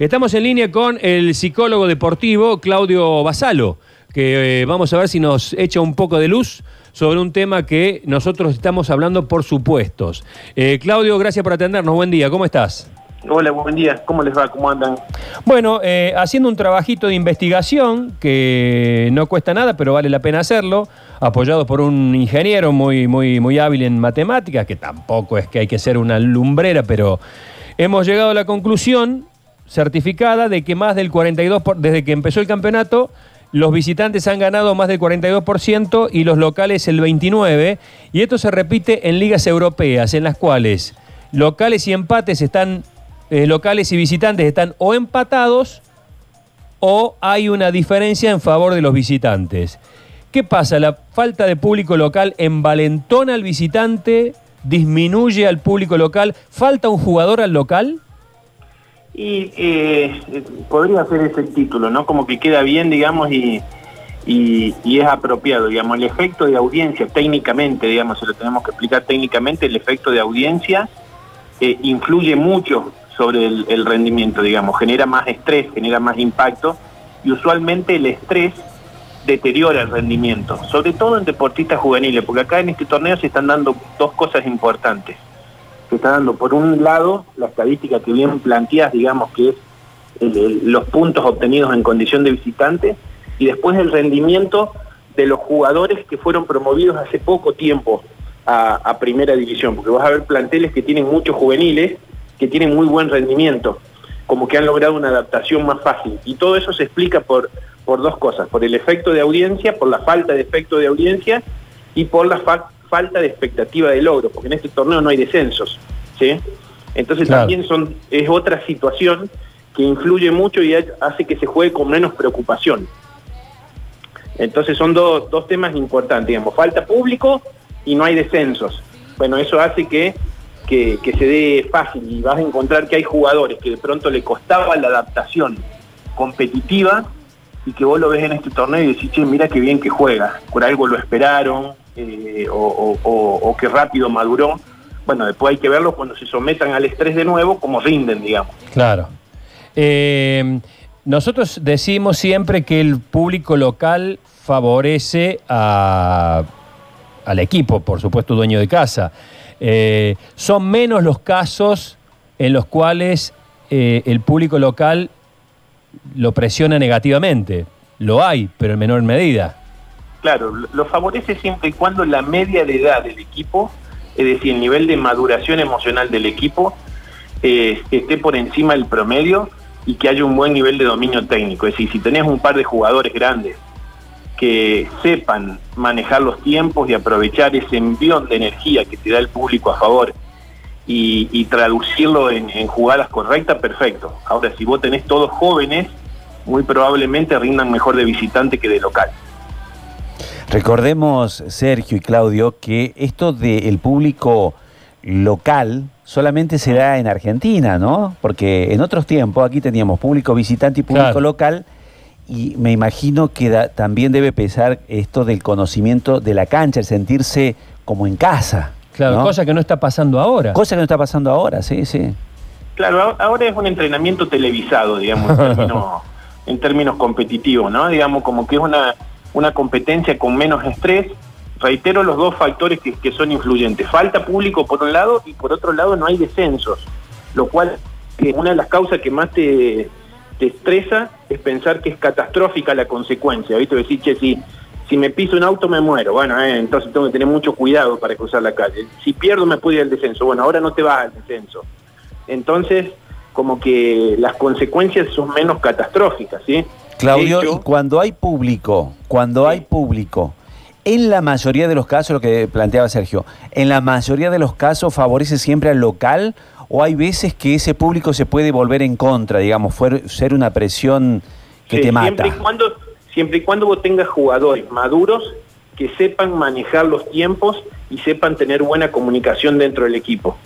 Estamos en línea con el psicólogo deportivo Claudio Basalo, que eh, vamos a ver si nos echa un poco de luz sobre un tema que nosotros estamos hablando por supuestos. Eh, Claudio, gracias por atendernos. Buen día, ¿cómo estás? Hola, buen día. ¿Cómo les va? ¿Cómo andan? Bueno, eh, haciendo un trabajito de investigación que no cuesta nada, pero vale la pena hacerlo, apoyado por un ingeniero muy, muy, muy hábil en matemáticas, que tampoco es que hay que ser una lumbrera, pero hemos llegado a la conclusión certificada de que más del 42%, por- desde que empezó el campeonato, los visitantes han ganado más del 42% y los locales el 29%, y esto se repite en ligas europeas, en las cuales locales y empates están, eh, locales y visitantes están o empatados o hay una diferencia en favor de los visitantes. ¿Qué pasa? ¿La falta de público local envalentona al visitante? ¿Disminuye al público local? ¿Falta un jugador al local? Y eh, podría ser ese título, ¿no? Como que queda bien, digamos, y, y- es apropiado, digamos, el efecto de audiencia, técnicamente, digamos, se lo tenemos que explicar técnicamente, el efecto de audiencia eh, influye mucho sobre el rendimiento, digamos, genera más estrés, genera más impacto, y usualmente el estrés deteriora el rendimiento, sobre todo en deportistas juveniles, porque acá en este torneo se están dando dos cosas importantes. Se está dando, por un lado, la estadística que bien planteas, digamos, que es el- el- los puntos obtenidos en condición de visitante, y después el rendimiento de los jugadores que fueron promovidos hace poco tiempo a, a primera división, porque vas a ver planteles que tienen muchos juveniles, que tienen muy buen rendimiento, como que han logrado una adaptación más fácil. Y todo eso se explica por, por dos cosas, por el efecto de audiencia, por la falta de efecto de audiencia y por la fa- falta de expectativa de logro, porque en este torneo no hay descensos. ¿sí? Entonces Claro. también son, es otra situación que influye mucho y ha- hace que se juegue con menos preocupación. Entonces son dos, dos temas importantes, digamos, falta público y no hay descensos. Bueno, eso hace que, que, que se dé fácil y vas a encontrar que hay jugadores que de pronto le costaba la adaptación competitiva y que vos lo ves en este torneo y decís, che, mira qué bien que juega, por algo lo esperaron eh, o, o- que rápido maduró. Bueno, después hay que verlo cuando se sometan al estrés de nuevo, cómo rinden, digamos. Claro. Eh, nosotros decimos siempre que el público local favorece a- al equipo, por supuesto, dueño de casa. Eh, son menos los casos en los cuales eh, el público local lo presiona negativamente. Lo hay, pero en menor medida. Claro, lo- favorece siempre y cuando la media de edad del equipo, es decir, el nivel de maduración emocional del equipo, eh, esté por encima del promedio y que haya un buen nivel de dominio técnico. Es decir, si tenés un par de jugadores grandes que sepan manejar los tiempos y aprovechar ese envión de energía que te da el público a favor y, y traducirlo en, en jugadas correctas, perfecto. Ahora, si vos tenés todos jóvenes, muy probablemente rindan mejor de visitante que de local. Recordemos, Sergio y Claudio, que esto del público local solamente se da en Argentina, ¿no? Porque en otros tiempos aquí teníamos público visitante y público Claro. local y me imagino que da- también debe pesar esto del conocimiento de la cancha, el sentirse como en casa. Claro, ¿no? cosa que no está pasando ahora. Cosa que no está pasando ahora, sí, sí. Claro, ahora es un entrenamiento televisado, digamos, en términos, en términos competitivos, ¿no? Digamos, como que es una, una competencia con menos estrés. Reitero los dos factores que, son influyentes. Falta público por un lado y por otro lado no hay descensos, lo cual que una de las causas que más te, te estresa es pensar que es catastrófica la consecuencia, ¿viste? Decir, che, si, si me piso un auto me muero, bueno, eh, entonces tengo que tener mucho cuidado para cruzar la calle. Si pierdo me puedo ir al descenso, bueno, ahora no te vas al descenso. Entonces, como que las consecuencias son menos catastróficas, ¿sí? Claudio, hecho, y cuando hay público, cuando Sí. hay público, en la mayoría de los casos, lo que planteaba Sergio, en la mayoría de los casos favorece siempre al local o hay veces que ese público se puede volver en contra, digamos, fuer- ser una presión que sí, te mata. Siempre y, cuando, siempre y cuando vos tengas jugadores maduros que sepan manejar los tiempos y sepan tener buena comunicación dentro del equipo.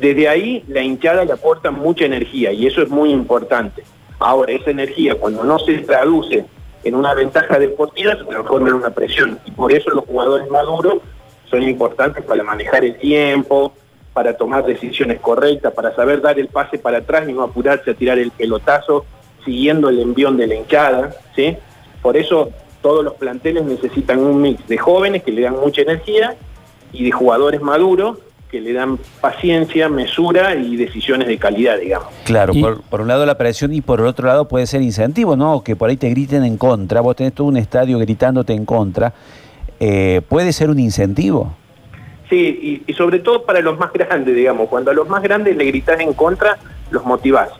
Desde ahí la hinchada le aporta mucha energía y eso es muy importante. Ahora, esa energía cuando no se traduce en una ventaja deportiva se transforma en una presión y por eso los jugadores maduros son importantes para manejar el tiempo, para tomar decisiones correctas, para saber dar el pase para atrás y no apurarse a tirar el pelotazo siguiendo el envión de la hinchada, ¿sí? Por eso todos los planteles necesitan un mix de jóvenes que le dan mucha energía y de jugadores maduros que le dan paciencia, mesura y decisiones de calidad, digamos. Claro, por, por un lado la presión y por el otro lado puede ser incentivo, ¿no? Que por ahí te griten en contra, vos tenés todo un estadio gritándote en contra, eh, puede ser un incentivo. Sí, y, y sobre todo para los más grandes, digamos, cuando a los más grandes le gritás en contra, los motivás.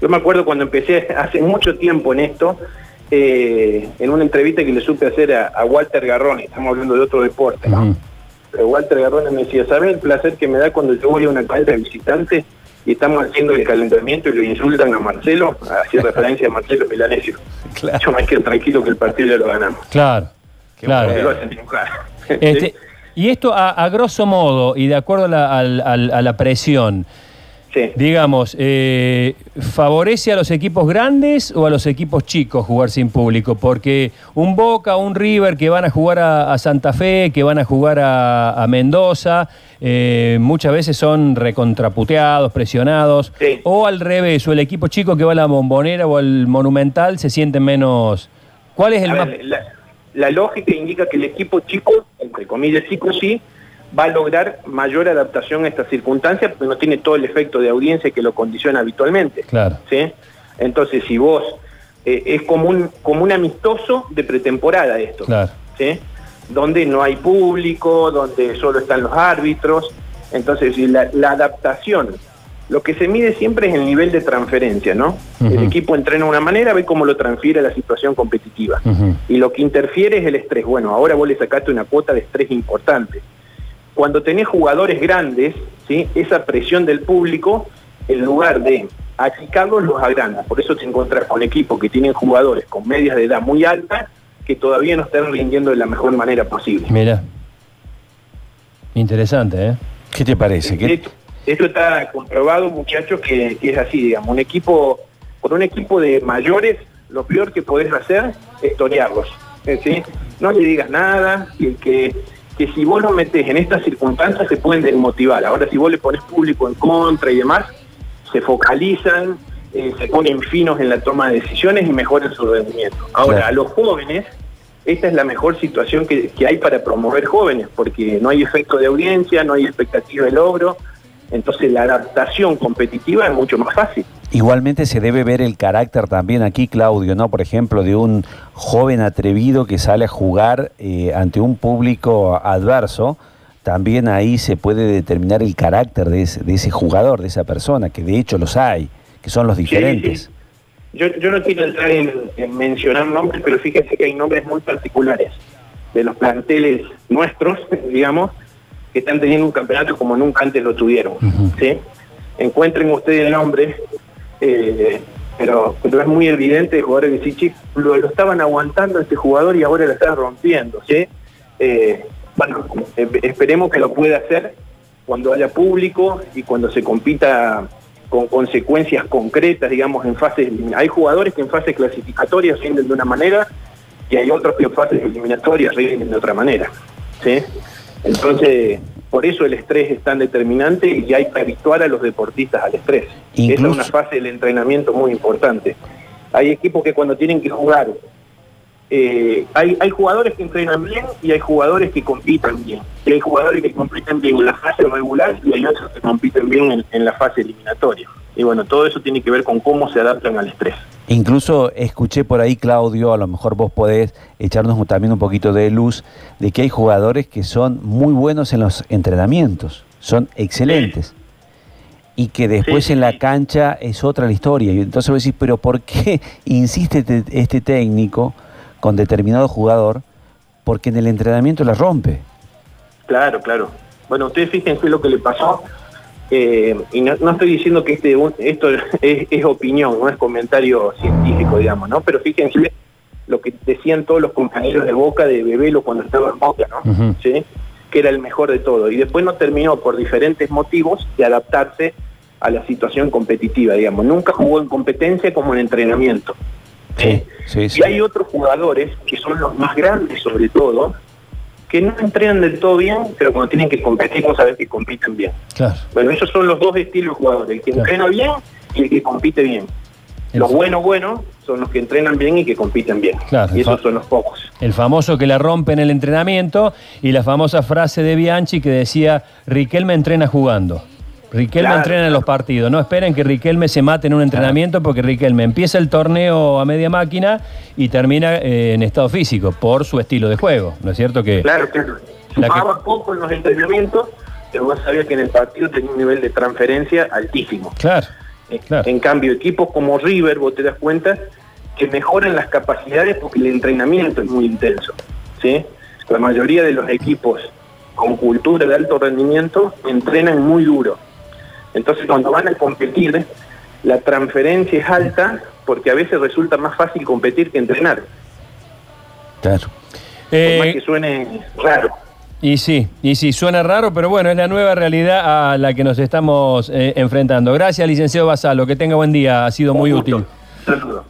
Yo me acuerdo cuando empecé hace mucho tiempo en esto, eh, en una entrevista que le supe hacer a, a Walter Garrone, estamos hablando de otro deporte, ¿no? Pero Walter Garrone me decía, ¿sabes el placer que me da cuando yo voy a una cancha de visitante y estamos haciendo el calentamiento y lo insultan a Marcelo? Hacía referencia a Marcelo Milanesio. Claro. Yo me quedo tranquilo que el partido ya lo ganamos. Claro, claro. Lo hacen. Este, y esto a, a grosso modo y de acuerdo la, a la presión, Sí. digamos, eh, ¿favorece a los equipos grandes o a los equipos chicos jugar sin público? Porque un Boca, un River que van a jugar a, a Santa Fe, que van a jugar a, a Mendoza, eh, muchas veces son recontraputeados, presionados. Sí. O al revés, o el equipo chico que va a la bombonera o al monumental se sienten menos... ¿Cuál es el A más... ver, la, la lógica indica que el equipo chico, entre comillas chico sí, va a lograr mayor adaptación a estas circunstancias porque no tiene todo el efecto de audiencia que lo condiciona habitualmente. Claro. ¿sí? Entonces, si vos eh, es como un, como un amistoso de pretemporada esto, Claro. ¿sí? donde no hay público, donde solo están los árbitros. Entonces, la, la adaptación, lo que se mide siempre es el nivel de transferencia, ¿no? El equipo entrena de una manera, ve cómo lo transfiere a la situación competitiva. Y lo que interfiere es el estrés. Bueno, ahora vos le sacaste una cuota de estrés importante. Cuando tenés jugadores grandes, ¿sí? esa presión del público, en lugar de achicarlos, los agranda. Por eso te encontrás con equipos que tienen jugadores con medias de edad muy altas que todavía no están rindiendo de la mejor manera posible. Mira. Interesante, ¿eh? ¿Qué te parece? ¿Qué- Esto, esto está comprobado, muchachos, que, que es así, digamos. Un equipo, con un equipo de mayores, lo peor que podés hacer es torearlos. ¿sí? No le digas nada, que, que, que si vos lo metés en estas circunstancias se pueden desmotivar. Ahora, si vos le pones público en contra y demás, se focalizan, eh, se ponen finos en la toma de decisiones y mejoran su rendimiento. Ahora, Claro. a los jóvenes, esta es la mejor situación que, que hay para promover jóvenes, porque no hay efecto de audiencia, no hay expectativa de logro, entonces la adaptación competitiva es mucho más fácil. Igualmente se debe ver el carácter también aquí, Claudio, ¿no? Por ejemplo, de un joven atrevido que sale a jugar eh, ante un público adverso. También ahí se puede determinar el carácter de ese, de ese jugador, de esa persona, que de hecho los hay, que son los diferentes. sí. Yo, yo no quiero entrar en, en mencionar nombres, pero fíjense que hay nombres muy particulares de los planteles nuestros, digamos, que están teniendo un campeonato como nunca antes lo tuvieron. ¿sí? Encuentren ustedes el nombre, eh, pero, pero es muy evidente de jugadores que sí, "Che, lo, lo estaban aguantando este jugador y ahora lo están rompiendo. ¿sí? Eh, bueno, eh, esperemos que lo pueda hacer cuando haya público y cuando se compita con consecuencias concretas, digamos, en fases. Hay jugadores que en fases clasificatorias rinden de una manera y hay otros que en fases eliminatorias rinden de otra manera. ¿sí? Entonces, por eso el estrés es tan determinante y hay que habituar a los deportistas al estrés. Esa es una fase del entrenamiento muy importante. Hay equipos que cuando tienen que jugar, eh, hay, hay jugadores que entrenan bien y hay jugadores que compiten bien. Y hay jugadores que compiten bien en la fase regular y hay otros que compiten bien en, en la fase eliminatoria. Y bueno, todo eso tiene que ver con cómo se adaptan al estrés. Incluso escuché por ahí, Claudio, a lo mejor vos podés echarnos también un poquito de luz, de que hay jugadores que son muy buenos en los entrenamientos, son excelentes. Y que después Sí, en la sí. cancha es otra la historia. Y entonces vos decís, pero ¿por qué insiste te- este técnico con determinado jugador? Porque en el entrenamiento la rompe. Claro, claro. Bueno, ustedes fíjense lo que le pasó. Eh, y no, no estoy diciendo que este un- esto es, es opinión, no es comentario científico, digamos, ¿no? Pero fíjense lo que decían todos los compañeros de Boca de Bebelo cuando estaba en Boca, ¿no? ¿Sí? Que era el mejor de todo. Y después no terminó por diferentes motivos de adaptarse a la situación competitiva, digamos. Nunca jugó en competencia como en entrenamiento. Sí, sí, sí. Y hay otros jugadores que son los más grandes sobre todo, que no entrenan del todo bien, pero cuando tienen que competir, vos sabés que compiten bien. Claro. Bueno, esos son los dos estilos de jugadores, el que Claro. entrena bien y el que compite bien. El Los buenos, buenos, son los que entrenan bien y que compiten bien. Claro, y esos son los pocos. El famoso que la rompe en el entrenamiento y la famosa frase de Bianchi que decía, Riquelme entrena jugando. Riquelme Claro, entrena en los partidos. No esperen que Riquelme se mate en un entrenamiento porque Riquelme empieza el torneo a media máquina y termina eh, en estado físico por su estilo de juego. ¿No es cierto que Claro, que- poco en los entrenamientos, pero vos sabías que en el partido tenía un nivel de transferencia altísimo. Claro, claro. En cambio, equipos como River, vos te das cuenta que mejoran las capacidades porque el entrenamiento es muy intenso. ¿sí? La mayoría de los equipos con cultura de alto rendimiento entrenan muy duro. Entonces, cuando van a competir, la transferencia es alta porque a veces resulta más fácil competir que entrenar. Claro. Por más Eh, que suene raro. y sí, y sí, suena raro, pero bueno, es la nueva realidad a la que nos estamos eh, enfrentando. Gracias, licenciado Basalo, que tenga buen día, ha sido muy Un gusto. útil. Saludos.